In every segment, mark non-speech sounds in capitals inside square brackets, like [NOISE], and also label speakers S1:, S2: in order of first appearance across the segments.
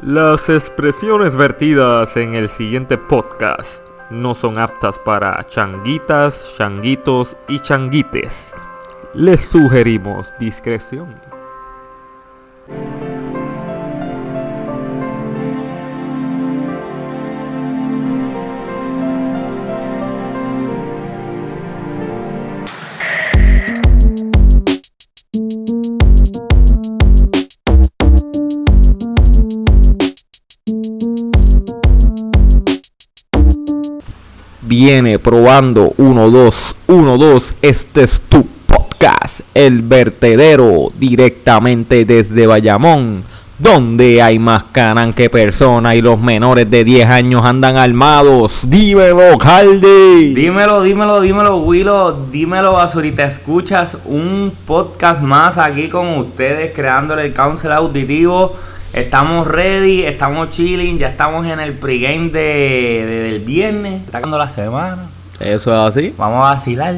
S1: Las expresiones vertidas en el siguiente podcast no son aptas para changuitas, changuitos y changuites. Les sugerimos discreción. Viene probando 1, 2, 1, 2. Este es tu podcast, El Vertedero, directamente desde Bayamón, donde hay más canan que personas y los menores de 10 años andan armados. Dímelo, Calde.
S2: Dímelo, dímelo, dímelo, Willow, dímelo, basurita. Escuchas un podcast más aquí con ustedes, creándole el council auditivo. Estamos ready, estamos chilling, ya estamos en el pregame de, viernes. Está acabando la semana.
S1: Eso es así,
S2: Vamos a vacilar.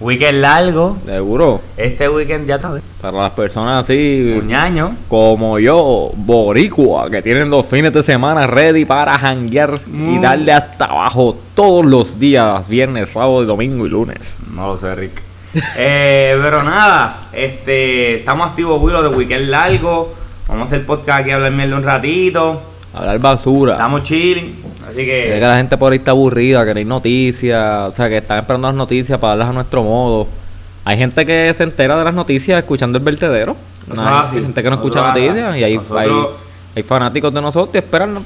S2: Weekend largo.
S1: seguro.
S2: Este weekend ya sabes.
S1: Para las personas así
S2: Un año.
S1: como yo, boricua, que tienen dos fines de semana ready para janguear y
S2: Mm.
S1: darle hasta abajo todos los días, viernes, sábado, domingo y lunes.
S2: No lo sé, Rick. [LAUGHS] Eh, pero nada, este, estamos activos, Willow, de weekend largo. Vamos a hacer podcast aquí, a hablar mierda un ratito.
S1: Hablar basura.
S2: Estamos chilling. Así
S1: Es que
S2: que.
S1: la gente por ahí está aburrida, que no hay noticias, o sea, que están esperando las noticias para darlas a nuestro modo. Hay gente que se entera de las noticias escuchando el vertedero. No, hay
S2: así.
S1: gente que no escucha
S2: Nosotros-
S1: noticias y hay,
S2: nosotros-
S1: hay, hay fanáticos de nosotros que esperan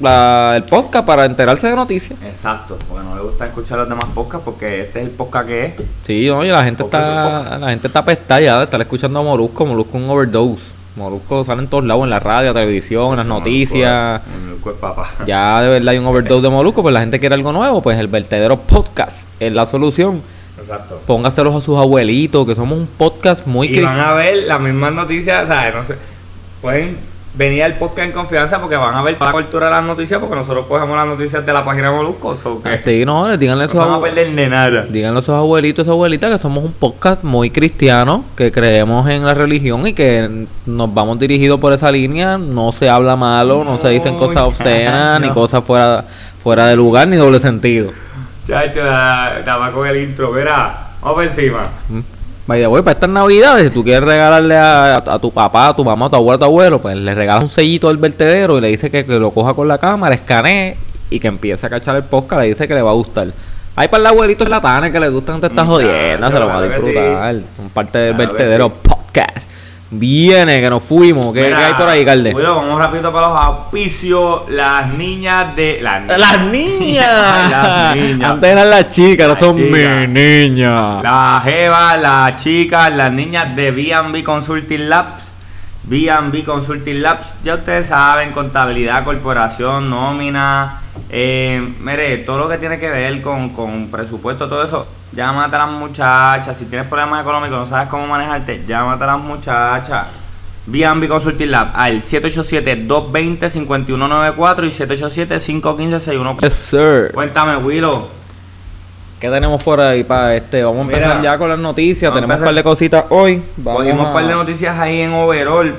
S1: la- el podcast para enterarse de noticias.
S2: Exacto, porque no le gusta escuchar los demás podcasts porque este es el podcast que es.
S1: Sí, oye, la gente está, la gente está apestada ya de estar escuchando a Molusco, Molusco un overdose. Molusco sale en todos lados, en la radio, televisión, en las noticias.
S2: El cuerpo, papá. [LAUGHS]
S1: Ya de verdad hay un overdose de Molusco, pues la gente quiere algo nuevo, pues el vertedero podcast es la solución.
S2: Exacto.
S1: Póngaselos a sus abuelitos, que somos un podcast muy
S2: Y van a ver las mismas noticias, ¿sabes? No sé. Pueden venir al podcast en confianza porque van a ver toda la cobertura de las noticias porque nosotros cogemos las noticias de la página de Molusco. So que
S1: Así, no, les díganle a
S2: no van a perder de nada.
S1: Díganle a sus abuelitos y sus abuelitas que somos un podcast muy cristiano, que creemos en la religión y que nos vamos dirigidos por esa línea. No se habla malo, no, se dicen
S2: No,
S1: cosas
S2: ya,
S1: obscenas, ni
S2: no.
S1: cosas fuera, fuera de lugar, ni doble sentido.
S2: Chacho, estaba con el intro. Mira, vamos por encima.
S1: Mm. Vaya, voy para estas navidades, si tú quieres regalarle a, a tu papá, a tu mamá, a tu abuelo, a tu abuelo, pues le regalas un sellito del vertedero y le dice que, que lo coja con la cámara, escanee y que empiece a cachar el podcast, le dice que le va a gustar. Hay para el abuelito latanes que le gustan te estas jodiendas, se lo va a
S2: que sí.
S1: disfrutar. Son parte del
S2: Claro
S1: vertedero
S2: sí.
S1: podcast. Viene, que nos fuimos. ¿Qué,
S2: Mira,
S1: qué hay por ahí, Calde?
S2: Bueno, vamos rapidito para los auspicios. Las niñas de. Las, ni-
S1: ¡Las niñas!
S2: las niñas. [LAUGHS]
S1: Antes eran las chicas, ahora son mis niñas.
S2: Las jevas, las chicas, las niñas de B&B Consulting Labs. B&B Consulting Labs, ya ustedes saben, contabilidad, corporación, nómina, eh, mire, todo lo que tiene que ver con, con presupuesto, todo eso, llámate a las muchachas, si tienes problemas económicos, no sabes cómo manejarte, llámate a las muchachas. B&B Consulting Lab al 787-220-5194 y 787-515-61.
S1: Yes, sir.
S2: Cuéntame, Willow.
S1: ¿Qué tenemos por ahí para este? Vamos a
S2: Mira,
S1: empezar ya con las noticias. Tenemos un par de cositas hoy. Vamos
S2: Cogimos un par de noticias ahí en overall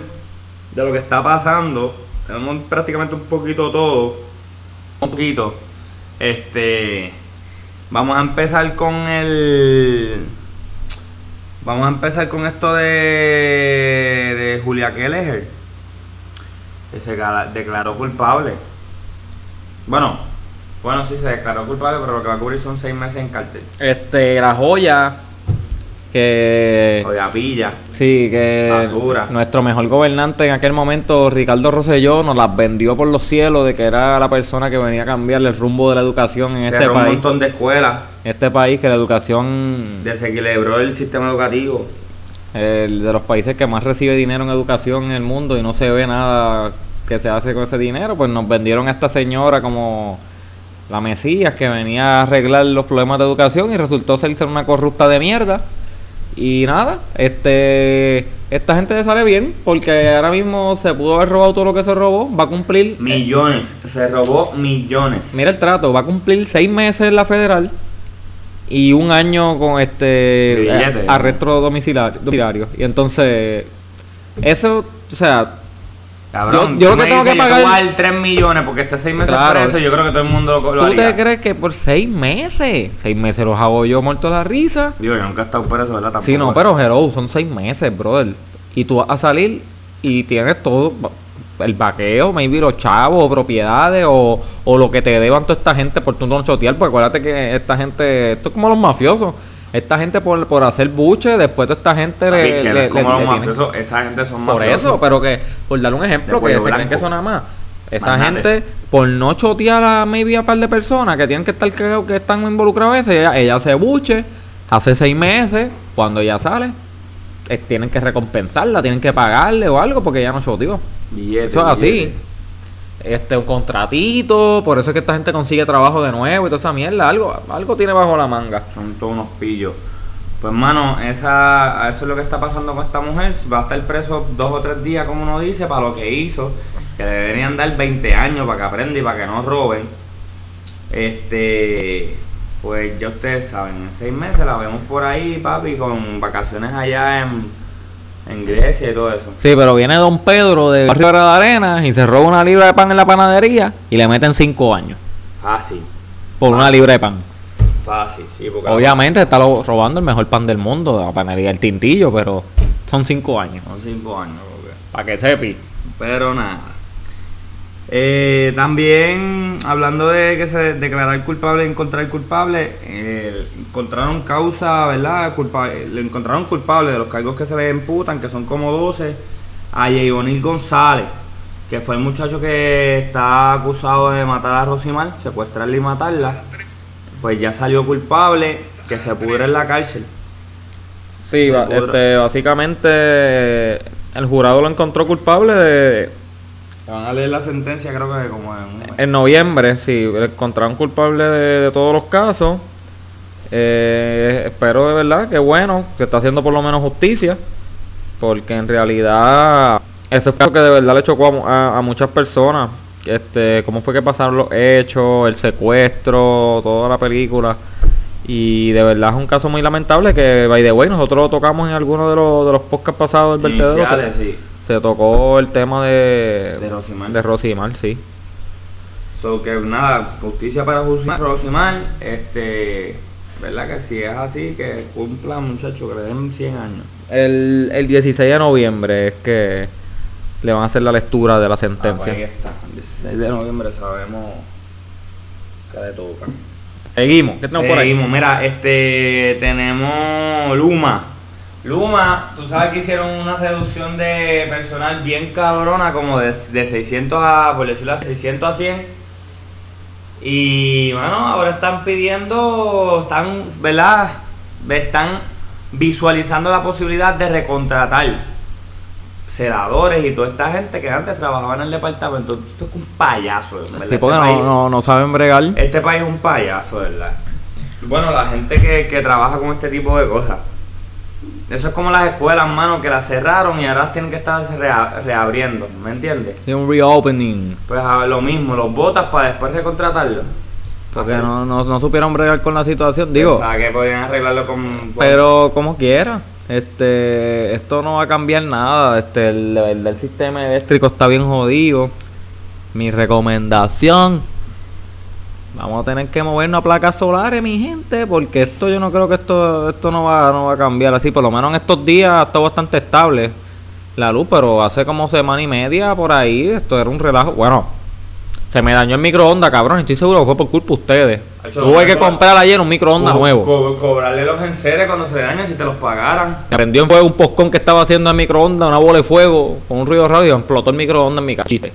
S2: de lo que está pasando. Tenemos prácticamente un poquito todo. Un poquito. Este. Vamos a empezar con el. Vamos a empezar con esto de. de Julia Kelleher. Que se declaró culpable. Bueno, bueno, sí se declaró culpable, pero lo que va a cubrir son seis meses en cárcel.
S1: Este, la joya. Que.
S2: O de apilla.
S1: Sí, que.
S2: Basura.
S1: Nuestro mejor gobernante en aquel momento, Ricardo Rosselló, nos las vendió por los cielos de que era la persona que venía a cambiarle el rumbo de la educación en este
S2: Cerró un
S1: país.
S2: montón de escuelas.
S1: En este país, que la educación.
S2: desequilibró el sistema educativo.
S1: el de los países que más recibe dinero en educación en el mundo y no se ve nada que se hace con ese dinero, pues nos vendieron a esta señora como la Mesías que venía a arreglar los problemas de educación y resultó ser una corrupta de mierda. Y nada, este esta gente le sale bien porque ahora mismo se pudo haber robado todo lo que se robó, va a cumplir
S2: Millones. Se robó millones.
S1: Mira el trato, va a cumplir seis meses en la federal y un año con este eh, arresto domiciliario, domiciliario. Y entonces, eso, o sea,
S2: Cabrón,
S1: Yo- yo que tengo que
S2: yo te
S1: pagar-
S2: voy a dar 3 millones porque esté 6 meses
S1: Claro.
S2: preso, yo creo que todo el mundo lo, lo
S1: ¿Tú te
S2: haría.
S1: crees que por seis meses? Seis meses los hago yo muerto de la risa.
S2: Digo, yo nunca he estado preso, ¿verdad? Tampoco.
S1: Sí, no, pero hello, son seis meses, brother. Y tú vas a salir y tienes todo, el vaqueo, maybe los chavos, o propiedades, o, o lo que te deban toda esta gente por tu no chotear. Porque acuérdate que esta gente, esto es como los mafiosos. Esta gente por, por hacer buche, después toda esta gente le,
S2: que
S1: le-
S2: como
S1: le-
S2: mafiosos, esa gente son
S1: Por
S2: mafiosos.
S1: eso, pero que, por darle un ejemplo, que
S2: cuello
S1: se creen
S2: blanco.
S1: que eso nada más. Esa
S2: Magnates.
S1: gente, por no chotear a maybe a par de personas que tienen que estar cagados, que están involucrados en eso, ella, ella se buche, hace seis meses, cuando ella sale, eh, tienen que recompensarla, tienen que pagarle o algo porque ella no choteó. Eso es así.
S2: billete.
S1: Este, un contratito, por eso es que esta gente consigue trabajo de nuevo y toda esa mierda, algo, algo tiene bajo la manga.
S2: Son todos unos pillos. Pues, mano, esa, eso es lo que está pasando con esta mujer. Va a estar preso dos o tres días, como uno dice, para lo que hizo. Que le deberían dar 20 años para que aprenda y para que no roben. Este, pues ya ustedes saben, en seis meses la vemos por ahí, papi, con vacaciones allá en, en Grecia y todo eso.
S1: Sí, pero viene Don Pedro de Barrio de Arenas y se roba una libra de pan en la panadería y le meten cinco años
S2: Fácil,
S1: por una libra de pan.
S2: fácil, sí, porque
S1: Obviamente está robando el mejor pan del mundo, la panadería El Tintillo, pero son cinco años.
S2: son cinco años. porque-
S1: Para que sepi.
S2: Pero nada. Eh, también, hablando de que se declarar culpable y encontrar culpable, eh, encontraron causa, ¿verdad? Culpa- le encontraron culpable de los cargos que se le imputan, que son como 12, a Yeonil González, que fue el muchacho que está acusado de matar a Rosimar, secuestrarla y matarla. Pues ya salió culpable, que se pudre en la cárcel.
S1: Sí, este, básicamente el jurado lo encontró culpable de,
S2: Le van a leer la sentencia, creo que como en
S1: en noviembre, sí, le encontraron culpable de, de todos los casos. Eh, espero de verdad que bueno, que está haciendo por lo menos justicia, porque en realidad ese fue lo que de verdad le chocó a, mu- a- a muchas personas. Este, cómo fue que pasaron los hechos, el secuestro, toda la película. Y de verdad es un caso muy lamentable que, by the way, nosotros lo tocamos en alguno de los, de los podcasts pasados del vertedero.
S2: Iniciales,
S1: Se,
S2: sí.
S1: Se tocó el tema de,
S2: De Rosimar.
S1: de Rosimar, sí.
S2: So que nada, justicia para Rosimar, Rosimar, este, verdad que si es así, que cumpla muchachos, que le den 100 años.
S1: El, el 16 de noviembre es que le van a hacer la lectura de la
S2: Ah, pues
S1: sentencia.
S2: ahí está, el 16 de noviembre sabemos que le toca.
S1: Seguimos, ¿qué tenemos por ahí?
S2: Seguimos, mira, este, tenemos Luma. Luma, tú sabes que hicieron una reducción de personal bien cabrona, como de, de 600 a, por decirlo a 600 a 100. Y bueno, ahora están pidiendo, están, ¿verdad? Están visualizando la posibilidad de recontratar sedadores y toda esta gente que antes trabajaba en el departamento. Esto es un payaso, ¿verdad? Este
S1: no,
S2: país-
S1: no, no saben bregar.
S2: este país es un payaso, ¿verdad? Bueno, la gente que, que trabaja con este tipo de cosas. Eso es como las escuelas, mano, que las cerraron y ahora tienen que estar rea- reabriendo, ¿me entiendes?
S1: Es un reopening.
S2: Pues a lo mismo, los botas para después recontratarlo.
S1: Porque
S2: Así.
S1: no, no, no supieron bregar con la situación. Digo,
S2: Pensaba que podían arreglarlo con...
S1: pero como quiera. Este, esto no va a cambiar nada. Este, el, el del sistema eléctrico está bien jodido. Mi recomendación. Vamos a tener que movernos a placas solares, mi gente, porque esto yo no creo que esto esto no va no va a cambiar así, por lo menos en estos días está bastante estable la luz, pero hace como semana y media por ahí esto era un relajo. Bueno, se me dañó el microondas, cabrón, estoy seguro que fue por culpa de ustedes. Tuve que comprar ayer un microondas
S2: co-
S1: nuevo.
S2: co- cobrarle los enseres cuando se le dañan si te los pagaran.
S1: Me prendió en fuego un poscón que estaba haciendo en microondas, una bola de fuego con un ruido radio, explotó el microondas en mi cachite.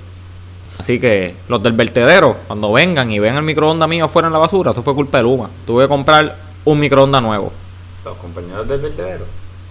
S1: Así que los del vertedero, cuando vengan y vean el microondas mío afuera en la basura, eso fue culpa de Luma. Tuve que comprar un microondas nuevo.
S2: Los compañeros del vertedero.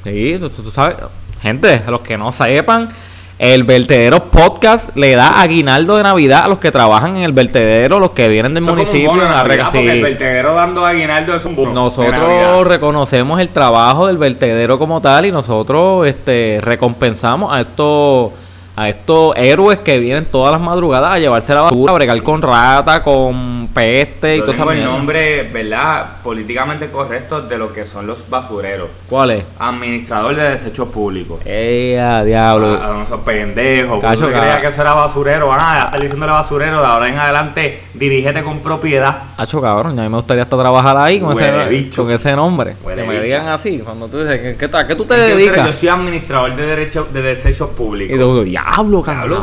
S1: Sí, tú, sabes. Gente, a los que no sepan, el vertedero podcast le da aguinaldo de Navidad a los que trabajan en el vertedero, los que vienen del
S2: Eso es como un
S1: municipio.
S2: bono de Navidad, porque el vertedero dando aguinaldo es un bono de
S1: Nosotros reconocemos el trabajo del vertedero como tal y nosotros este recompensamos a estos a estos héroes que vienen todas las madrugadas a llevarse la basura, a bregar con rata, con peste y todo
S2: tengo el
S1: eso.
S2: nombre, ¿verdad? Políticamente correcto de lo que son los basureros.
S1: ¿Cuál es?
S2: Administrador de desechos públicos.
S1: ¡Eh, a diablo!
S2: Ah, esos pendejos.
S1: Cacho,
S2: Cacho, creía
S1: cabrón.
S2: que eso era basurero. Ah, ya está diciéndole basurero. De ahora en adelante, dirígete con propiedad.
S1: Hacho, cabrón, ya a mí me gustaría hasta trabajar ahí con,
S2: Huele
S1: ese,
S2: bicho.
S1: con ese nombre.
S2: Huele
S1: que me digan así, cuando tú dices, ¿qué, qué? ¿Qué tú te dedicas?
S2: yo soy administrador de, derecho, de desechos
S1: Y
S2: públicos.
S1: te digo, diablo, cabrón.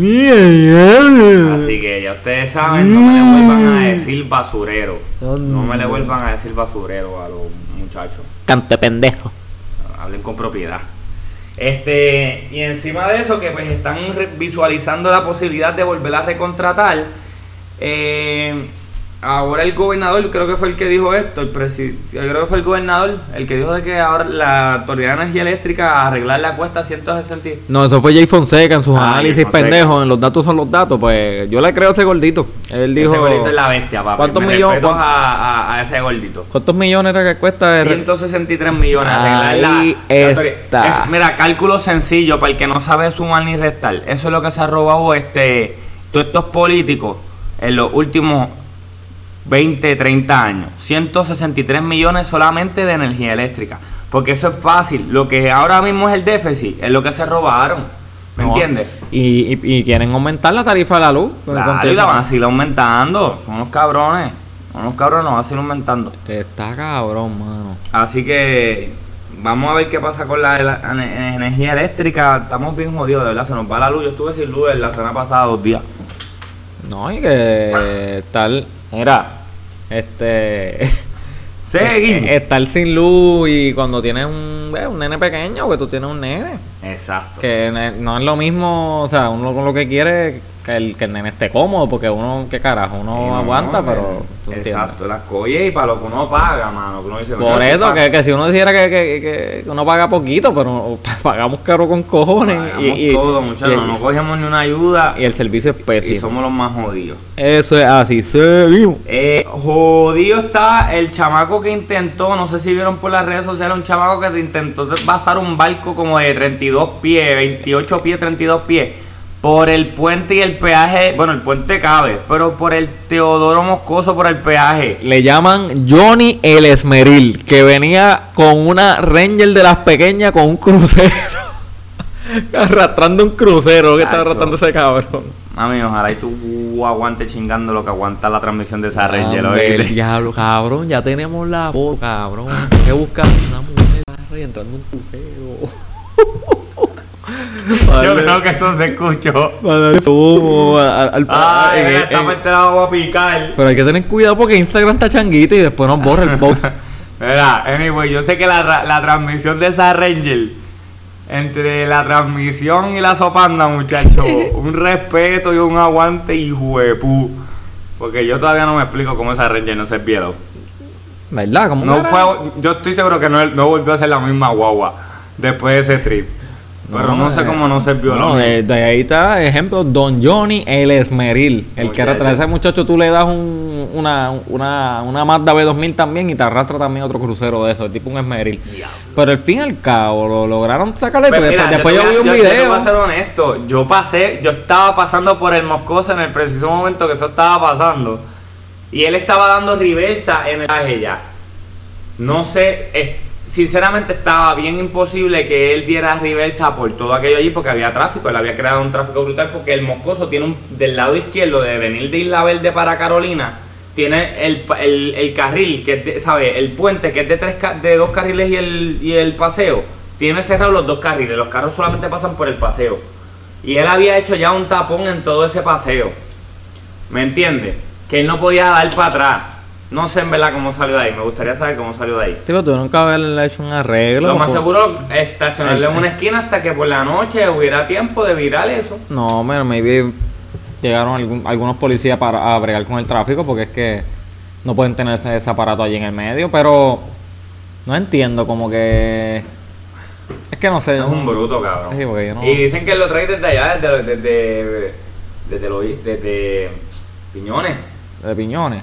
S2: Diablo, cabrón. Así que ya ustedes saben, no me le vuelvan a decir basurero. No me le vuelvan a decir basurero a los muchachos.
S1: Cante pendejo.
S2: hablen con propiedad. Este, y encima de eso, que pues están visualizando la posibilidad de volver a recontratar. eh, ahora el gobernador, creo que fue el que dijo esto, el creo que fue el gobernador, el que dijo de que ahora la Autoridad de Energía Eléctrica arreglar la cuesta 160.
S1: No, eso fue Jay Fonseca en sus
S2: Ah,
S1: análisis pendejos. En los datos son los datos. Pues yo le creo a ese gordito. Él dijo.
S2: ese gordito es la bestia, papá.
S1: ¿Cuántos
S2: Me
S1: millones-
S2: a, a- a ese gordito.
S1: ¿Cuántos millones era que cuesta? el-
S2: 163 millones arreglar la-
S1: Ahí
S2: la autoridad.
S1: está.
S2: Es- mira, cálculo sencillo para el que no sabe sumar ni restar. Eso es lo que se ha robado este todos estos políticos en los últimos 20, 30 años. 163 millones solamente de energía eléctrica. Porque eso es fácil. Lo que ahora mismo es el déficit es lo que se robaron. ¿Me
S1: No,
S2: entiendes?
S1: Y, y- y quieren aumentar la tarifa de la luz.
S2: Claro, y la van a seguir aumentando. Son unos cabrones. Son unos cabrones, nos van a seguir aumentando.
S1: Está cabrón, mano.
S2: Así que vamos a ver qué pasa con la, la- ene- energía eléctrica. Estamos bien jodidos, de verdad. Se nos va la luz. Yo estuve sin luz la semana pasada dos días.
S1: No, y que tal. Mira, este. [LAUGHS]
S2: Seguimos.
S1: Estar sin luz y cuando tienes un, eh, un nene pequeño, que tú tienes un nene.
S2: Exacto.
S1: Que no es lo mismo, o sea, uno con lo que quiere que el, que el nene esté cómodo, porque uno, qué carajo, uno
S2: Sí, no,
S1: aguanta,
S2: no,
S1: pero.
S2: eh,
S1: tú.
S2: Exacto, las coye y para lo que uno paga, mano. Que uno dice,
S1: Por
S2: "Mira,
S1: eso,
S2: paga".
S1: que, que si uno dijera que, que, que uno paga poquito, pero [LAUGHS] pagamos caro con cojones.
S2: Pagamos
S1: y, y-
S2: todo, muchachos.
S1: y-
S2: no cogemos ni una ayuda.
S1: y el servicio es
S2: Y,
S1: pésimo.
S2: somos los más jodidos.
S1: Eso es así, seguimos.
S2: Eh, jodido está el chamaco que intentó, no sé si vieron por las redes sociales, un chamaco que intentó pasar un barco como de 32 pies, 28 pies, 32 pies, por el puente y el peaje, bueno, el puente cabe, pero por el Teodoro Moscoso, por el peaje.
S1: Le llaman Johnny el Esmeril, que venía con una Ranger de las pequeñas con un crucero. [LAUGHS] arrastrando un crucero que estaba
S2: Cacho.
S1: arrastrando ese cabrón.
S2: Mami, ojalá y tú aguantes chingando lo que aguanta la transmisión de esa Ranger,
S1: Hombre,
S2: ¿oíste?
S1: diablo, cabrón, ya tenemos la foto, cabrón. que buscar una mujer entrando en un crucero. [LAUGHS]
S2: Yo creo que esto se escuchó.
S1: Para humo al, al-
S2: Ay,
S1: en-
S2: a picar.
S1: Pero hay que tener cuidado porque Instagram está changuito y después nos borra el [LAUGHS] post.
S2: Mira, anyway, yo sé que la, la transmisión de esa Ranger, entre la transmisión y la sopanda, muchachos, [LAUGHS] un respeto y un aguante y juepú. Porque yo todavía no me explico cómo esa Ranger no se vieron.
S1: ¿Verdad? ¿Cómo
S2: No fue, yo estoy seguro que no, no volvió a ser la misma guagua después de ese trip. Pero no, sé
S1: eh,
S2: cómo no se vio
S1: no,
S2: mismo.
S1: de, de ahí está, ejemplo, Don Johnny el Esmeril. El que arrastra a ese muchacho tú le das un, una, una, una Mazda B2000 también y te arrastra también otro crucero de eso, tipo un Esmeril. Pero al fin y al cabo lo lograron sacarle.
S2: Pues mira,
S1: después yo vi un
S2: yo- yo te
S1: video.
S2: voy a ser honesto. Yo pasé, yo estaba pasando por el Moscoso en el preciso momento que eso estaba pasando. Y él estaba dando reversa en el ya. No sé, es- sinceramente estaba bien imposible que él diera reversa por todo aquello allí porque había tráfico. Él había creado un tráfico brutal porque el Moscoso tiene un, del lado izquierdo de venir de Isla Verde para Carolina. Tiene el, el, el carril, que es de, ¿sabe? El puente, que es de, tres, de dos carriles y el, y el paseo. Tiene cerrados los dos carriles. Los carros solamente pasan por el paseo. Y él había hecho ya un tapón en todo ese paseo. ¿Me entiendes? Que él no podía dar para atrás. No sé en verdad cómo salió de ahí. Me gustaría saber cómo salió de ahí.
S1: Sí, pero tuvieron que haberle hecho un arreglo.
S2: Lo más
S1: por-
S2: seguro estacionarle en
S1: El-
S2: una esquina hasta que por la noche hubiera tiempo de virar eso.
S1: No, pero maybe llegaron algún- algunos policías para a bregar con el tráfico porque es que no pueden tener ese, ese aparato allí en el medio, pero no entiendo como que es que no sé.
S2: Es un bruto, cabrón.
S1: Sí, porque yo no-
S2: Y dicen que lo trae desde allá, desde, desde, desde, lo- desde Piñones.
S1: de piñones.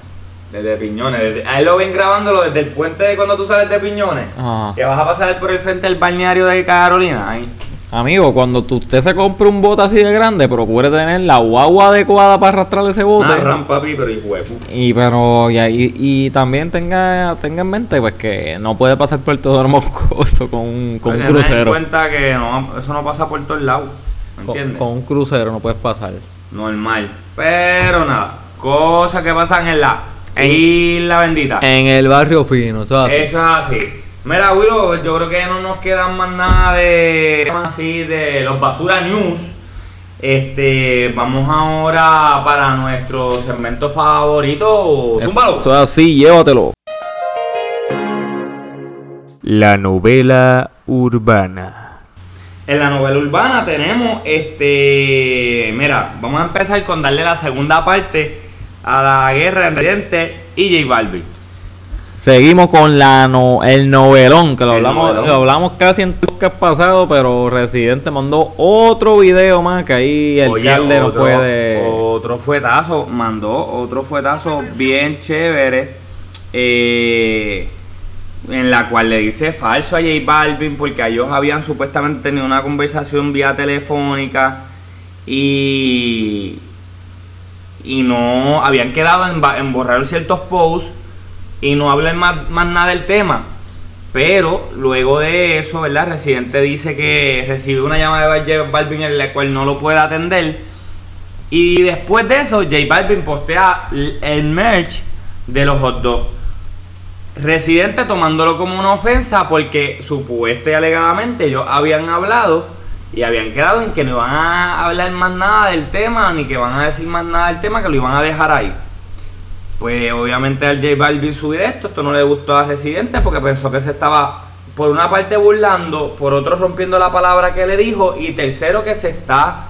S2: Desde Piñones. desde- a él lo ven grabándolo desde el puente de cuando tú sales de Piñones.
S1: Ajá.
S2: Que vas a pasar por el frente del balneario de Carolina. Ahí.
S1: Amigo, cuando tú- usted se compre un bote así de grande, procure tener la guagua adecuada para arrastrar ese bote.
S2: Rampa, papi, pero de puta.
S1: Y pero y, y, y también tenga tenga en mente pues que no puede pasar por todo el moscoso con un, con un
S2: Ten en
S1: crucero.
S2: cuenta que no, eso no pasa por todos lados. ¿Me
S1: Con,
S2: entiendes?
S1: con un crucero no puedes pasar.
S2: Normal. Pero nada. Cosas que pasan en la isla bendita.
S1: En el barrio fino, eso es así.
S2: Eso es así. Mira, Willow, yo creo que no nos quedan más nada de temas así de los basura news. Este, vamos ahora para nuestro segmento favorito. Zúmbalo.
S1: Eso es así, llévatelo. La novela urbana.
S2: En la novela urbana tenemos este. Mira, vamos a empezar con darle la segunda parte a la guerra entre Residente y J Balvin.
S1: Seguimos con la no, el novelón, que lo
S2: El
S1: hablamos,
S2: novelón.
S1: lo hablamos casi en podcast pasado, pero Residente mandó otro video más que ahí el
S2: Oye,
S1: alcalde no
S2: otro,
S1: puede.
S2: Otro fuetazo, mandó otro fuetazo bien chévere. eh, en la cual le dice falso a J Balvin porque ellos habían supuestamente tenido una conversación vía telefónica y y no habían quedado en, en borrar ciertos posts y no hablan más, más nada del tema. Pero luego de eso, ¿verdad? Residente dice que recibe una llamada de J Balvin en la cual no lo puede atender. Y después de eso, J Balvin postea el merch de los hot dogs. Residente tomándolo como una ofensa porque supuesta y alegadamente ellos habían hablado y habían quedado en que no iban a hablar más nada del tema ni que van a decir más nada del tema, que lo iban a dejar ahí. Pues obviamente al J Balvin subir esto, esto no le gustó a Residente porque pensó que se estaba por una parte burlando, por otro rompiendo la palabra que le dijo y tercero que se está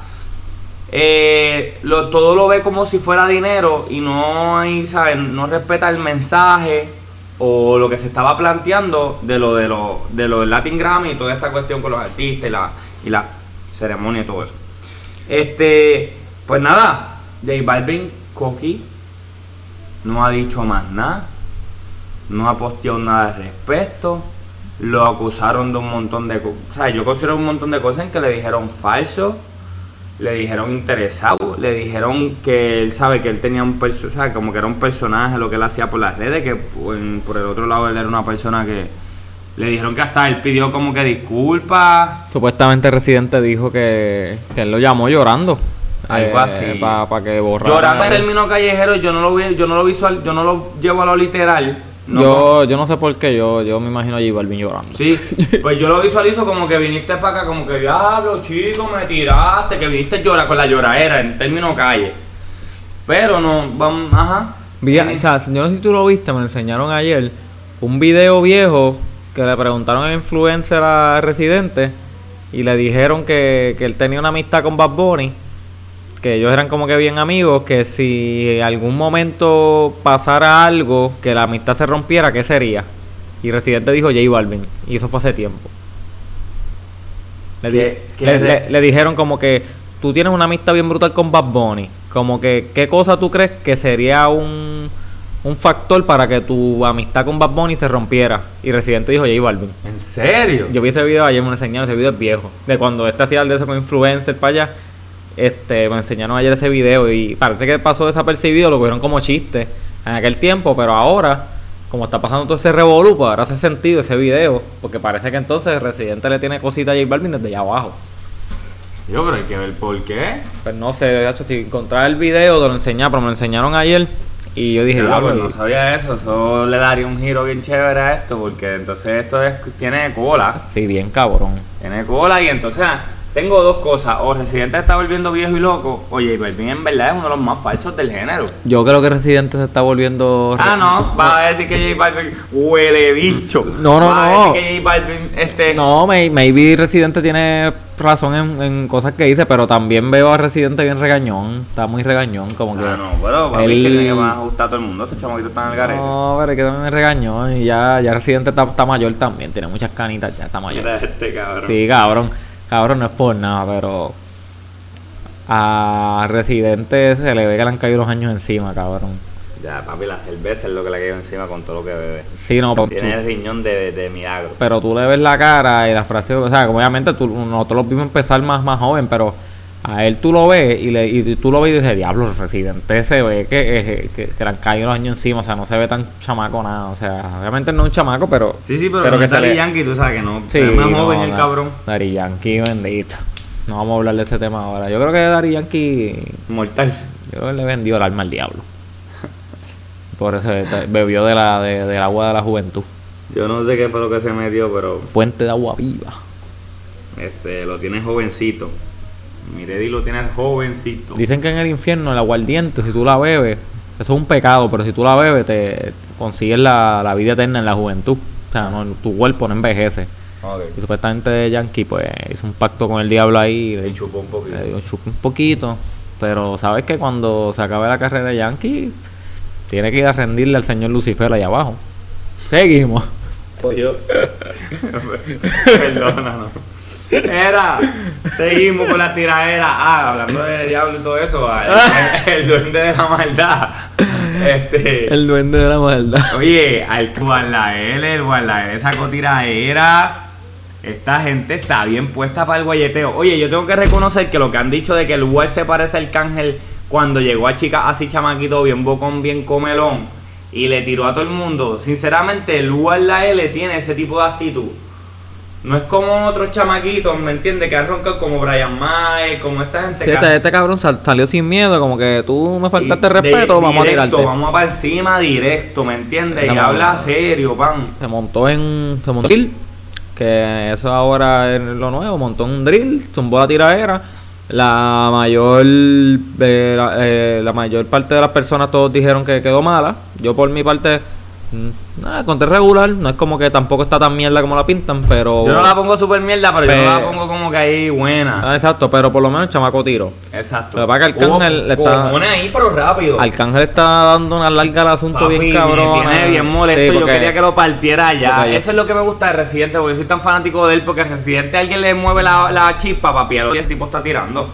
S2: eh, todo lo ve como si fuera dinero y no hay, ¿sabes? no respeta el mensaje o lo que se estaba planteando de lo de lo, de lo del Latin Grammy y toda esta cuestión con los artistas y la, y la ceremonia y todo eso. Este, pues nada, J Balvin Coqui no ha dicho más nada, no ha posteado nada al respecto, lo acusaron de un montón de cosas, o sea, yo considero un montón de cosas en que le dijeron falso, le dijeron interesado, le dijeron que él sabe que él tenía un personaje, como que era un personaje lo que él hacía por las redes, que por el otro lado él era una persona que le dijeron que hasta él pidió como que disculpas.
S1: Supuestamente Residente dijo que, que él lo llamó llorando.
S2: Algo así.
S1: Para que borrara.
S2: Llorando en
S1: el-
S2: términos callejeros, yo no lo vi, yo no lo visual, yo no lo llevo a lo literal. No
S1: yo, yo no sé por qué, yo, yo me imagino a J Balvin llorando.
S2: Sí, pues yo lo visualizo como que viniste para acá, como que diablo, chico, me tiraste, que viniste llora con la lloradera en términos calle. Pero no, vamos, ajá.
S1: Vi- o sea, yo no sé si tú lo viste, me enseñaron ayer un video viejo que le preguntaron a influencer a Residente y le dijeron que, que él tenía una amistad con Bad Bunny, que ellos eran como que bien amigos, que si algún momento pasara algo, que la amistad se rompiera, ¿qué sería? Y Residente dijo J Balvin, y eso fue hace tiempo. Le, di-
S2: ¿Qué- qué
S1: le-
S2: re-
S1: le- le dijeron como que tú tienes una amistad bien brutal con Bad Bunny. Como que, ¿qué cosa tú crees que sería un, un factor para que tu amistad con Bad Bunny se rompiera? Y Residente dijo J Balvin.
S2: ¿En serio?
S1: Yo vi ese video ayer, me lo enseñaron, ese video es viejo. De cuando este hacía el de eso con influencer para allá. Este, me enseñaron ayer ese video y parece que pasó desapercibido, lo cogieron como chiste en aquel tiempo, pero ahora, como está pasando todo ese revolú, pues ahora hace sentido ese video, porque parece que entonces Residente le tiene cosita a J Balvin desde allá abajo.
S2: Yo, pero hay que ver por qué.
S1: Pues no sé, de hecho, si encontrar el video te lo enseñaba, pero me lo enseñaron ayer y yo dije, "Ah,
S2: pues no sabía eso, eso le daría un giro bien chévere a esto, porque entonces esto es, tiene cola,
S1: sí, bien cabrón.
S2: tiene cola y entonces tengo dos cosas, o Residente está volviendo viejo y loco, o J Balvin en verdad es uno de los más falsos del género.
S1: Yo creo que Residente se está volviendo...
S2: Ah, no, va a decir que J Balvin huele bicho.
S1: No, no,
S2: Va
S1: no.
S2: A decir que J Balvin, este.
S1: No, may- maybe Residente tiene razón en, en cosas que dice, pero también veo a Residente bien regañón. Está muy regañón, como que.
S2: Ah, no, pero papi,
S1: él-
S2: es que tiene que a ajustar a todo el mundo. Estos chamaquitos están en el garete.
S1: No, pero es que también es regañón. Y ya, ya Residente está, está mayor también. Tiene muchas canitas, ya está mayor.
S2: Este cabrón.
S1: Sí, cabrón. Cabrón, no es por nada, pero. A Residente se le ve que le han caído los años encima, cabrón.
S2: Ya, papi, la cerveza es lo que le quedó encima con todo lo que bebe.
S1: Sí, no, pero
S2: Tiene
S1: tú,
S2: el riñón de, de milagro.
S1: pero tú le ves la cara y la frase, o sea, obviamente tú, nosotros lo vimos empezar más, más joven, pero a él tú lo ves y, le, y tú lo ves y dices, diablo, residente se ve que, eh, que, que le han caído los años encima, o sea, no se ve tan chamaco nada, o sea, obviamente no es un chamaco, pero...
S2: Sí, sí, pero,
S1: Pero
S2: no
S1: que
S2: es
S1: le-
S2: Yankee, tú sabes que no.
S1: Sí,
S2: ve más
S1: no,
S2: joven el
S1: no.
S2: cabrón.
S1: Daddy Yankee, bendito. No vamos a hablar de ese tema ahora. Yo creo que Daddy Yankee,
S2: Mortal.
S1: yo creo que le vendió el alma al diablo. Por eso eh, bebió de la, de- del agua de la juventud.
S2: Yo no sé qué fue lo que se metió, pero
S1: Fuente de agua viva.
S2: este lo tiene jovencito. Miredi lo tiene jovencito.
S1: Dicen que en el infierno el aguardiente, si tú la bebes, eso es un pecado, pero si tú la bebes, te consigues la, la vida eterna en la juventud. O sea, no, tu cuerpo no envejece. Y supuestamente Yankee, pues, hizo un pacto con el diablo ahí.
S2: Le chupó un poquito.
S1: le dio un poquito. Pero sabes que cuando se acabe la carrera de Yankee, tiene que ir a rendirle al señor Lucifer allá abajo. Seguimos. [LAUGHS] [LAUGHS]
S2: Perdónanos. Era, seguimos con la tiradera. Ah, hablando de diablo y todo eso, el, [LAUGHS] el duende de la maldad. Este.
S1: El duende de la maldad.
S2: Oye, al Guardael, el Guardael sacó tiraera. Esta gente está bien puesta para el guayeteo. Oye, yo tengo que reconocer que lo que han dicho de que el Lugar se parece al cángel cuando llegó a chica así chamaquito, bien bocón, bien comelón, y le tiró a todo el mundo. Sinceramente, el Lugar la L tiene ese tipo de actitud. No es como otros chamaquitos, ¿me entiendes? Que han roncado como Brian Mayer, como esta gente
S1: Sí,
S2: que
S1: este, este cabrón sal- salió sin miedo, como que tú me faltaste
S2: y de-
S1: respeto, vamos a
S2: directo,
S1: tirarte.
S2: Vamos para encima directo, ¿me entiendes? Y
S1: Estamos-
S2: habla serio, pan.
S1: Se montó en. Se montó drill, que eso ahora es lo nuevo. Montó en un drill, tumbó la tiradera. La mayor. eh, la, eh, la mayor parte de las personas todos dijeron que quedó mala. Yo por mi parte. Nada, conté regular. No es como que tampoco está tan mierda como la pintan, pero.
S2: Yo no la pongo super mierda, pero yo no la pongo como que ahí buena.
S1: Ah, exacto, pero por lo menos el chamaco tiro.
S2: Exacto.
S1: Lo que pasa es que Arcángel está-
S2: ahí, pero rápido.
S1: Arcángel está dando una larga al asunto
S2: Papi,
S1: bien
S2: me
S1: cabrón.
S2: tiene bien molesto.
S1: Sí,
S2: yo
S1: porque-
S2: quería que lo partiera ya.
S1: porque
S2: Eso es lo que me gusta de Residente, porque yo soy tan fanático de él, porque Residente alguien le mueve la, la chispa, papi, y el tipo está tirando.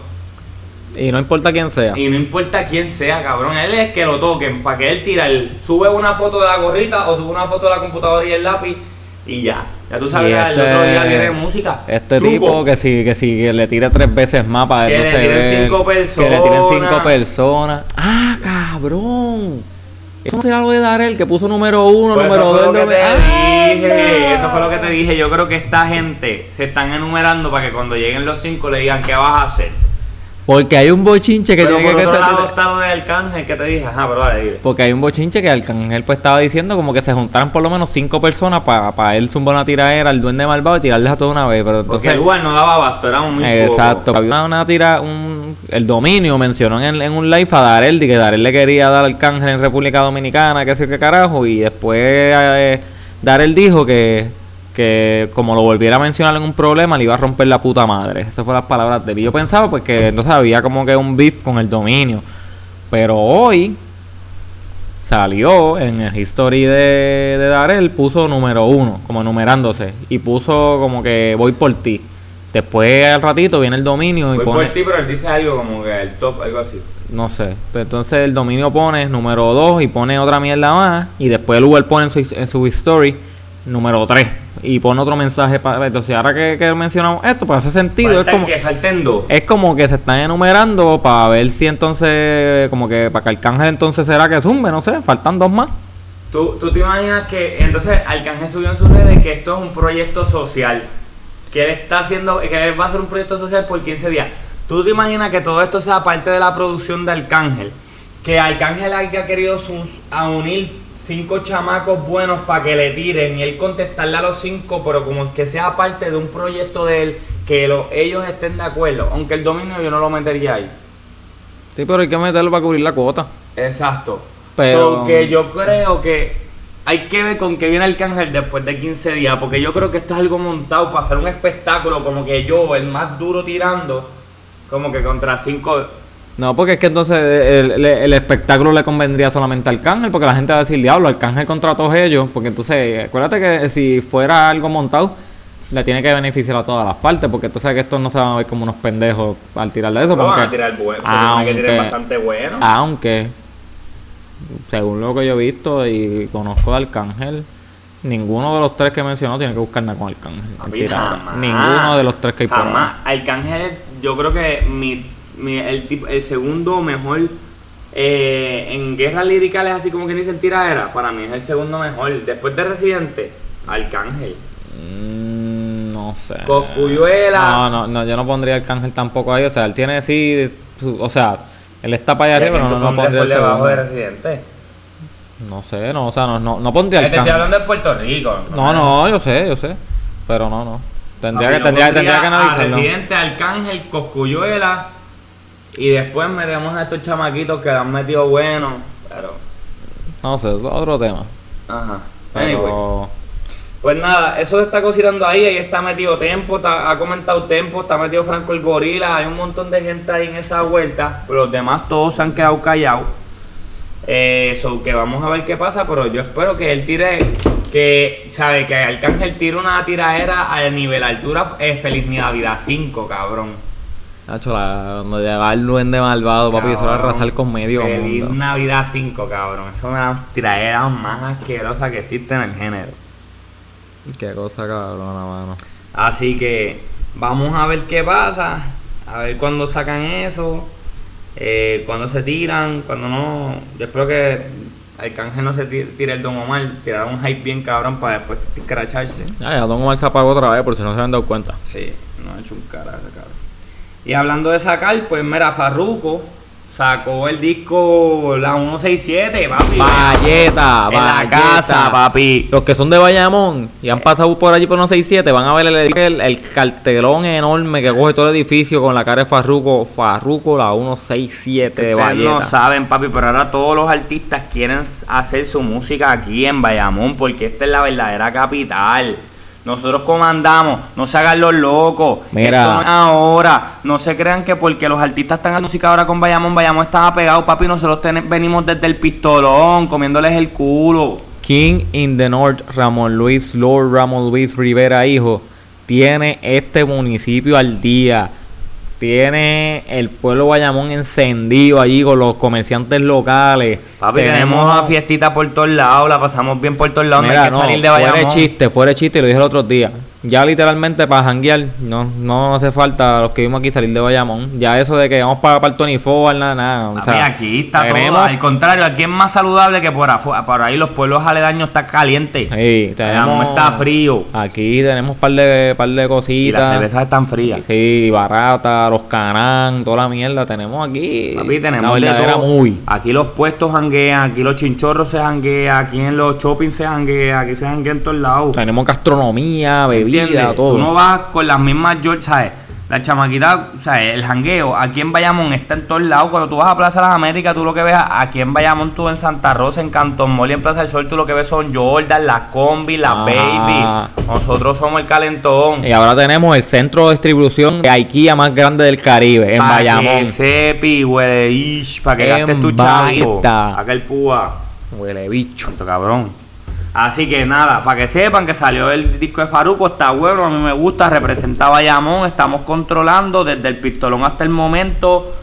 S1: Y no importa quién sea.
S2: Y no importa quién sea, cabrón, él es que lo toquen, para que él tira, él sube una foto de la gorrita o sube una foto de la computadora y el lápiz y ya. Ya tú sabes que el
S1: este-
S2: otro día viene música.
S1: Este
S2: Truco.
S1: tipo que si, que si le tire tres veces más para
S2: Que
S1: él no
S2: le
S1: se
S2: tiren
S1: ve,
S2: cinco
S1: Que le tiren
S2: personas.
S1: cinco personas. ¡Ah, cabrón! Eso no será algo de Darel, que puso número uno,
S2: Pues
S1: número
S2: eso fue
S1: dos.
S2: lo que te
S1: ¡Ah,
S2: dije, eso fue lo que te dije. Yo creo que esta gente se están enumerando para que cuando lleguen los cinco le digan qué vas a hacer.
S1: Porque hay un bochinche que
S2: Pero
S1: tiene
S2: por
S1: que...
S2: otro lado está lo de Arcángel que te dije. Ajá, pero dale, dile.
S1: porque hay un bochinche que Arcángel pues estaba diciendo como que se juntaran por lo menos cinco personas para él zumbar una tiradera al duende malvado y tirarles a toda una vez. Pero
S2: Porque
S1: entonces...
S2: el lugar no daba abasto, éramos muy
S1: Exacto. Había una, una tira, un, el dominio mencionó en, en un live a Darel, que Darel le quería dar al cángel en República Dominicana, que sé qué carajo, y después eh, Darel dijo que, que como lo volviera a mencionar en un problema, le iba a romper la puta madre. Esas fueron las palabras de él. Y yo pensaba pues que entonces había como que un beef con el dominio. Pero hoy salió en el history de, de Darel, puso número uno, como numerándose, y puso como que voy por ti. Después al ratito viene el dominio y
S2: Voy
S1: pone,
S2: por ti, pero él dice algo como que el top, algo así.
S1: no sé, pero entonces el dominio pone número 2 y pone otra mierda más, y después el Uber pone en su, en su history número 3 y pone otro mensaje para entonces ahora que, que mencionamos esto pues hace sentido
S2: Falta
S1: es como
S2: que falten dos.
S1: es como que se están enumerando para ver si entonces como que para que Arcángel entonces será que zumbe no sé faltan dos más
S2: ¿Tú, tú te imaginas que entonces Arcángel subió en sus redes que esto es un proyecto social. Que él está haciendo, que él va a hacer un proyecto social por 15 días. ¿Tú te imaginas que todo esto sea parte de la producción de Arcángel? Que Arcángel haya querido a unir cinco chamacos buenos para que le tiren y él contestarle a los cinco, pero como que sea parte de un proyecto de él, que lo- ellos estén de acuerdo. Aunque el dominio yo no lo metería ahí.
S1: sí pero hay que meterlo para cubrir la cuota
S2: Exacto.
S1: Pero-
S2: So, que yo creo que hay que ver con qué viene Arcángel después de 15 días, porque yo creo que esto es algo montado para hacer un espectáculo, como que yo, el más duro tirando, como que contra cinco.
S1: No, porque es que entonces el, el- el espectáculo le convendría solamente al Arcángel, porque la gente va a decir, diablo, Arcángel contra todos ellos, porque entonces, acuérdate que si fuera algo montado, le tiene que beneficiar a todas las partes, porque tú sabes que estos no se van a ver como unos pendejos al tirarle eso,
S2: No van a tirar bueno,
S1: aunque-
S2: que tirar bastante bueno.
S1: aunque según lo que yo he visto y conozco de Arcángel, ninguno de los tres que mencionó tiene que buscar nada con Arcángel.
S2: Jamás.
S1: ninguno de los tres que hay por.
S2: Arcángel, yo creo que mi- el, el segundo mejor eh, en guerras liricales, así como que dicen tiradera, para mí es el segundo mejor. Después de Residente, Arcángel.
S1: Mm, no sé.
S2: Cosculluela.
S1: No, no, no, yo no pondría Arcángel tampoco ahí. O sea, él tiene sí. o sea, él está para allá
S2: ¿Y a
S1: arriba, pero no, no pondría el
S2: debajo de. Residente.
S1: No sé, no, o sea, no, no, no pondría
S2: Te estoy
S1: Arcángel.
S2: hablando de Puerto Rico.
S1: No, no, yo sé, yo sé. Pero no, no. Tendría que, tendría, tendría que analizarlo.
S2: Residente, Arcángel, Coscuyuela. Y después metemos a estos chamaquitos que han metido bueno. Pero.
S1: No sé, es otro tema.
S2: Ajá.
S1: Pero.
S2: Anyway. Pues nada, eso se está cocinando ahí, ahí está metido Tempo, está- ha comentado Tempo, está metido Franco el Gorila, hay un montón de gente ahí en esa vuelta, pero los demás todos se han quedado callados. Eh, so que vamos a ver qué pasa, pero yo espero que él tire, que, sabe, que Arcángel tire una tiradera al nivel altura eh, Feliz Navidad 5, cabrón.
S1: Nacho, la, cuando llegaba el duende malvado, papi, eso era
S2: Cabrón.
S1: arrasar con medio
S2: Feliz
S1: mundo.
S2: Navidad 5, cabrón. Esa es una de las tiraderas más asquerosas que existe en el género.
S1: Qué cosa cabrona, mano.
S2: Así que vamos a ver qué pasa, a ver cuándo sacan eso, eh, cuándo se tiran, cuándo no. Yo espero que Arcángel no se ti- tire el Don Omar, tirar un hype bien cabrón para después escracharse.
S1: Ya, ya Don Omar se apagó otra vez por si no se habían dado cuenta.
S2: Sí, no ha hecho un carajo ese cabrón. Y hablando de sacar, pues mira, Farruko sacó el disco La 167, papi.
S1: Valleta,
S2: En la
S1: Valleta.
S2: casa, papi.
S1: Los que son de Bayamón y han pasado por allí por 167 van a ver el, el, el cartelón enorme que coge todo el edificio con la cara de Farruco. Farruco, la 167 de Valleta.
S2: no saben, papi, pero ahora todos los artistas quieren hacer su música aquí en Bayamón porque esta es la verdadera capital. Nosotros comandamos, no se hagan los locos.
S1: Mira.
S2: Esto no es ahora, no se crean que porque los artistas están haciendo música ahora con Bayamón, Bayamón estaba pegado, papi. Nosotros ten- venimos desde el pistolón, comiéndoles el culo.
S1: King in the North, Ramón Luis, Lord Ramón Luis Rivera, hijo, tiene este municipio al día. Tiene el pueblo Bayamón encendido allí con los comerciantes locales.
S2: Papi, tenemos, a fiestita por todos lados, la pasamos bien por todos lados, no
S1: Mira,
S2: hay que
S1: no,
S2: salir de
S1: fuera de
S2: Bayamón.
S1: chiste, fuera de chiste, lo dije el otro día. Ya literalmente para janguear, no, no hace falta a los que vimos aquí salir de Bayamón. Ya eso de que vamos para, para el Tony Ford, nada, nada. o
S2: Papi,
S1: sea,
S2: aquí está
S1: tenemos-
S2: todo. Al contrario, aquí es más saludable que por afuera. Por ahí los pueblos aledaños está caliente.
S1: Sí, tenemos,
S2: está frío.
S1: Aquí tenemos par de, par de
S2: Y
S1: cositas.
S2: las cervezas están frías.
S1: Sí, barata, los canán, toda la mierda. Tenemos aquí.
S2: Papi, tenemos
S1: la
S2: de todo.
S1: muy.
S2: Aquí los puestos janguean, aquí los chinchorros se janguean, aquí en los shopping se janguea, aquí se janguea en todos lados.
S1: Tenemos gastronomía, bebida,
S2: ¿Entiendes?
S1: todo.
S2: Tú no vas con las mismas George, ¿sabes? La chamaquita, ¿sabes? El jangueo aquí en Bayamón está en todos lados. Cuando tú vas a Plaza de las Américas, tú lo que ves aquí en Bayamón, tú en Santa Rosa, en Cantón Mall y en Plaza del Sol, tú lo que ves son Jordan, las combi, las
S1: Ajá.
S2: baby. Nosotros somos el calentón.
S1: Y ahora tenemos el centro de distribución de IKEA más grande del Caribe, en
S2: Pa'
S1: Bayamón.
S2: Que sepi, huele, ish, para que gastes tu chavito.
S1: Baita.
S2: Acá el púa.
S1: Huele bicho.
S2: Cabrón. Así que nada, para que sepan que salió el disco de Faruco, está bueno, a mí me gusta, representa a Bayamón, estamos controlando desde el pistolón hasta el momento,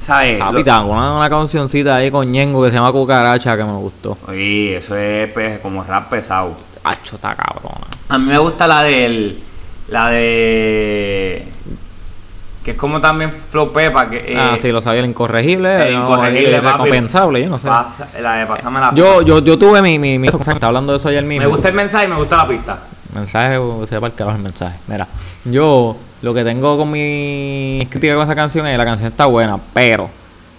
S2: ¿sabes?
S1: Capitán, una, una cancioncita ahí con Ñengo que se llama Cucaracha que me gustó.
S2: Oye, eso es pues, como rap pesado.
S1: Hacho, está cabrona.
S2: A mí me gusta la del, la de, que es como también Flow Pepa, que eh,
S1: ah, sí, lo sabía, el incorregible.
S2: el
S1: no,
S2: incorregible,
S1: el recompensable, yo no sé.
S2: pasa- la de Pásame la
S1: Yo, yo, yo tuve mi, mi, mi- estaba hablando de eso ayer mismo.
S2: Me gusta el mensaje y me gusta la pista.
S1: Mensaje, o sea, para el carajo el mensaje. Mira, yo lo que tengo con mi crítica con esa canción es que la canción está buena, pero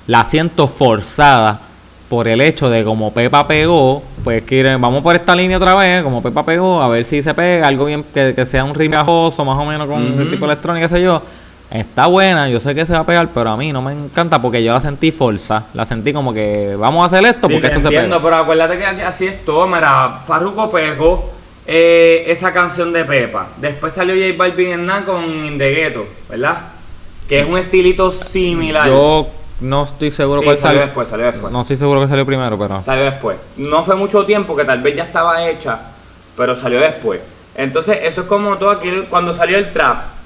S1: la siento forzada por el hecho de como Pepa pegó, pues que vamos por esta línea otra vez, como Pepa pegó, a ver si se pega, algo bien que, que sea un rimajoso, más o menos con
S2: Ujú.
S1: el tipo electrónica, qué sé yo. Está buena, yo sé que se va a pegar, pero a mí no me encanta porque yo la sentí forza, la sentí como que vamos a hacer esto porque esto se pega.
S2: pero acuérdate que así es todo. Mira, Farruko pegó eh, esa canción de Pepa. Después salió J Balvin en nada con In The Ghetto, ¿verdad? Que es un estilito similar.
S1: Yo no estoy seguro
S2: Sí,
S1: cuál
S2: salió
S1: salió.
S2: después, salió después.
S1: No estoy seguro que salió primero, pero.
S2: Salió después. No fue mucho tiempo, que tal vez ya estaba hecha, pero salió después. Entonces, eso es como todo aquí, cuando salió el trap.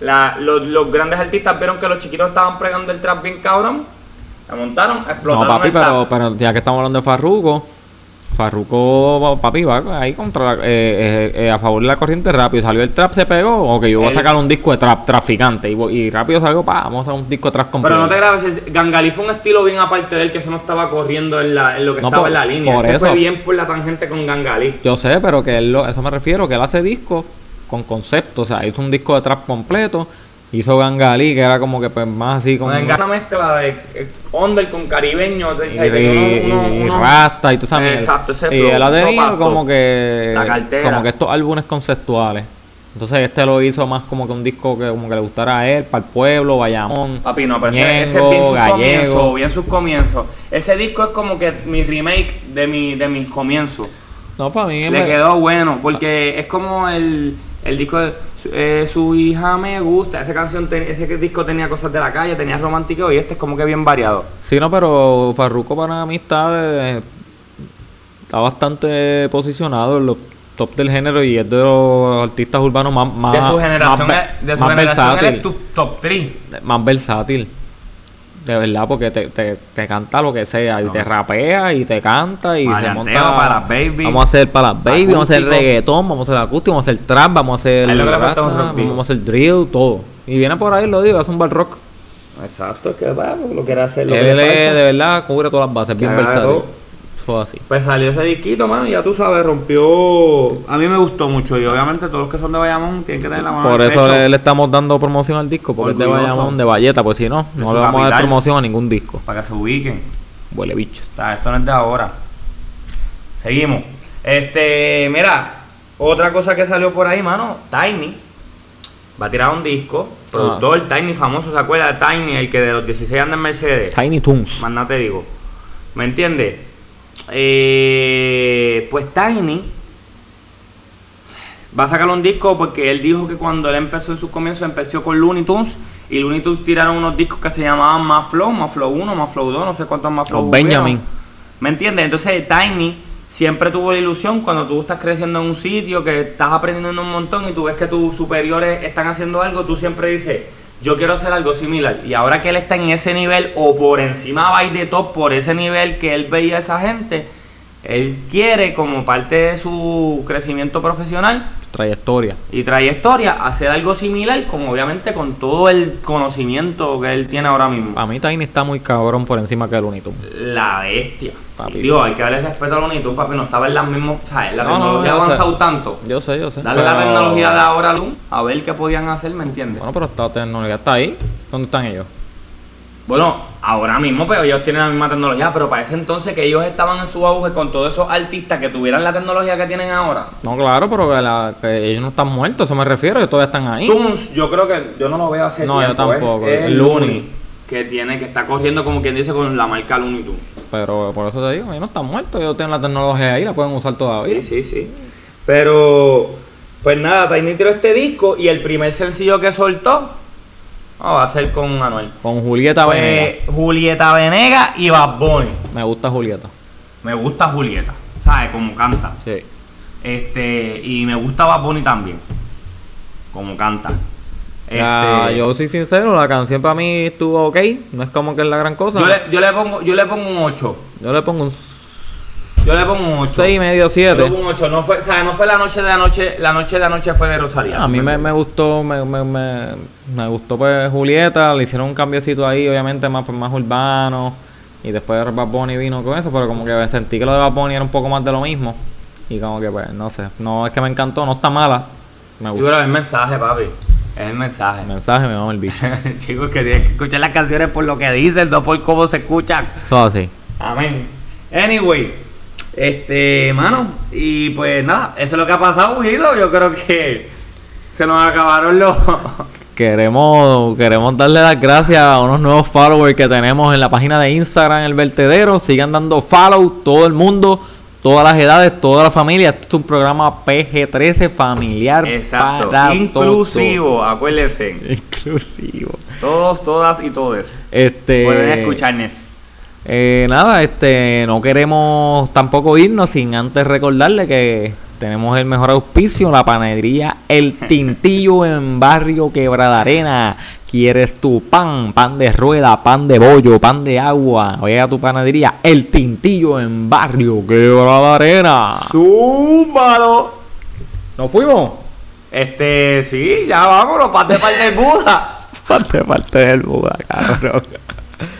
S2: La- los, los grandes artistas vieron que los chiquitos estaban pregando el trap bien cabrón La montaron,
S1: No,
S2: explotaron
S1: papi,
S2: el
S1: pero, pero ya que estamos hablando de Farruko, Farruko, papi, va ahí contra la- eh, eh, eh, a favor de la corriente rápido. Salió el trap, se pegó. Ok, yo voy a sacar un disco de trap traficante. Y, rápido salgo, pa, vamos a un disco de trap completo.
S2: Pero no te grabes, el Gangalí fue un estilo bien aparte de él, que eso no estaba corriendo en, la, en lo que
S1: No,
S2: estaba
S1: por-
S2: en la línea.
S1: por
S2: Ese fue
S1: eso.
S2: bien por la tangente con Gangalí.
S1: Yo sé, pero que él, lo, eso me refiero, que él hace disco con concepto. O sea, hizo un disco de trap completo. Hizo Gangalí, que era como que pues más así como...
S2: Una, mezcla de eh, under con caribeño. o sea,
S1: y, y-
S2: uno- uno-
S1: y
S2: uno-
S1: rasta y tú sabes.
S2: Exacto, ese
S1: Y
S2: flow,
S1: él ha tenido como que.
S2: La cartera.
S1: Como que estos álbumes conceptuales. Entonces este lo hizo más como que un disco que como que le gustara a él, para el pueblo, Bayamón.
S2: Papi, no, pero ese, ese es
S1: Ñengo,
S2: bien sus
S1: Gallego.
S2: comienzos, bien sus comienzos. Ese disco es como que mi remake de, mi, de mis comienzos.
S1: No, para mí
S2: Le
S1: me-
S2: quedó bueno, porque es como el, el disco de eh, Su hija me gusta. Esa canción, ten- ese disco tenía cosas de la calle, tenía romántico y este es como que bien variado.
S1: Sí, no, pero Farruko para está, eh, está bastante posicionado en los top del género y es de los artistas urbanos más, más
S2: de su generación,
S1: más,
S2: es- de su
S1: más
S2: generación
S1: versátil.
S2: eres tu top 3.
S1: más versátil. De verdad, porque te, te, te canta lo que sea, y
S2: No.
S1: te rapea, y te canta, y se monta.
S2: para las baby.
S1: Vamos a hacer para las baby, vamos a hacer reggaetón, vamos a hacer acústico, vamos a hacer trap, vamos a hacer.
S2: Lo que le
S1: vamos a hacer drill, todo. Y viene por ahí, lo digo, hace un bar rock.
S2: Exacto, es que va, lo quiere hacer.
S1: Él es, de verdad cubre todas las bases, bien versátil.
S2: Todo.
S1: Eso así.
S2: Pues salió ese disquito, mano, y ya tú sabes, rompió. A mí me gustó mucho, y obviamente todos los que son de Bayamón tienen que tener la mano
S1: Por
S2: en el
S1: eso le, le estamos dando promoción al disco, porque es de
S2: Orgulloso.
S1: Bayamón, de Valleta, pues si no, no le vamos a dar promoción a ningún disco.
S2: Para que se ubiquen.
S1: Huele bicho.
S2: Sea, esto no es de ahora. Seguimos. Este, mira, otra cosa que salió por ahí, mano, Tiny. Va a tirar un disco. Productor, Tiny, famoso, ¿se acuerda de Tiny? El que de los 16 anda en Mercedes.
S1: Tiny Toons.
S2: Más nada te digo. ¿Me entiendes? Eh, pues Tiny va a sacar un disco porque él dijo que cuando él empezó en sus comienzos empezó con Looney Tunes y Looney Tunes tiraron unos discos que se llamaban Más Flow, Más Flow 1, Más Flow 2, no sé cuántos Más Flow hubieron.
S1: Benjamin.
S2: ¿Me entiendes? Entonces Tiny siempre tuvo la ilusión cuando tú estás creciendo en un sitio, que estás aprendiendo un montón y tú ves que tus superiores están haciendo algo, tú siempre dices, yo quiero hacer algo similar. Y ahora que él está en ese nivel o por encima va de top, por ese nivel que él veía a esa gente, él quiere como parte de su crecimiento profesional
S1: Trayectoria.
S2: y trayectoria hacer algo similar, como obviamente con todo el conocimiento que él tiene ahora mismo.
S1: A mí Tiny está muy cabrón por encima que el Tunes.
S2: La bestia.
S1: Papi.
S2: Digo, hay que darle respeto a Looney Tunes, papi. No estaba en las mismas. ¿sabes? La
S1: No, no,
S2: tecnología ha
S1: sé.
S2: avanzado tanto.
S1: Yo sé, yo sé.
S2: Dale la
S1: pero-
S2: tecnología de ahora a Loon, a ver qué podían hacer, ¿me entiendes?
S1: Bueno, pero esta tecnología está ahí. ¿Dónde están ellos?
S2: Bueno, ahora mismo, pero ellos tienen la misma tecnología, pero para ese entonces que ellos estaban en su auge con todos esos artistas que tuvieran la tecnología que tienen ahora.
S1: No, claro, pero que, la- que ellos no están muertos, eso me refiero, ellos todavía están ahí.
S2: Tunes, yo creo que yo no lo veo hace
S1: No, yo
S2: tiempo. ¿eh?
S1: tampoco,
S2: Es
S1: el
S2: el
S1: Looney.
S2: Looney que tiene, que está corriendo como quien dice con la marca Looney Tunes.
S1: Pero por eso te digo, ellos no están muertos, ellos tienen la tecnología ahí, la pueden usar todavía.
S2: Sí, sí, sí. Pero, pues nada, Tiny tiró este disco y el primer sencillo que soltó no, va a ser con Anuel.
S1: Con Julieta
S2: Pues,
S1: Venegas.
S2: Julieta Venega y Bad Bunny.
S1: Me gusta Julieta.
S2: Me gusta Julieta, ¿sabes? Como canta.
S1: Sí.
S2: Este, y me gusta Bad Bunny también. Como canta. Este,
S1: yo soy sincero, la canción para mí estuvo ok, no es como que es la gran cosa.
S2: yo, le, yo le pongo, yo le pongo un 8.
S1: Yo le pongo un
S2: Yo le pongo un 8.
S1: 6 y medio,
S2: Yo le
S1: 7.
S2: pongo un 8. No fue, ¿sabes? No fue la noche de anoche, la noche de anoche fue de Rosalía.
S1: A mí me, me gustó, me, me, me, me gustó pues Julieta, le hicieron un cambiecito ahí, obviamente más, pues, más urbano. Y después Bad Bunny vino con eso, pero como que sentí que lo de Bad Bunny era un poco más de lo mismo. Y como que pues, no sé, no es que me encantó, no está mala. Me
S2: Yo
S1: gustó.
S2: creo que es el mensaje, papi. Es el mensaje.
S1: El mensaje me mama el bicho. [LAUGHS]
S2: Chicos, que tienen que escuchar las canciones por lo que dicen, no por cómo se escuchan.
S1: Eso así.
S2: Amén. Anyway, este, mano, y pues nada, eso es lo que ha pasado, Guido. Yo creo que se nos acabaron los. [LAUGHS]
S1: Queremos, queremos darle las gracias a unos nuevos followers que tenemos en la página de Instagram, El Vertedero. Sigan dando follow, todo el mundo, todas las edades, toda la familia. Esto es un programa PG-13 familiar.
S2: Exacto.
S1: para
S2: Inclusivo, acuérdense. [LAUGHS]
S1: Inclusivo.
S2: Todos, todas y todes.
S1: Este,
S2: Pueden escucharnos.
S1: Eh, nada, este, no queremos tampoco irnos sin antes recordarle que tenemos el mejor auspicio, la panadería El Tintillo [LAUGHS] en Barrio Quebrada Arena. ¿Quieres tu pan? Pan de rueda, pan de bollo, pan de agua. Oye a tu panadería El Tintillo en Barrio Quebrada Arena.
S2: ¡Zúmbalo!
S1: ¿Nos fuimos?
S2: Este, sí, ya vámonos, pan de parte de Buda. [LAUGHS]
S1: Parte parte del Buda, cabrón. [LAUGHS]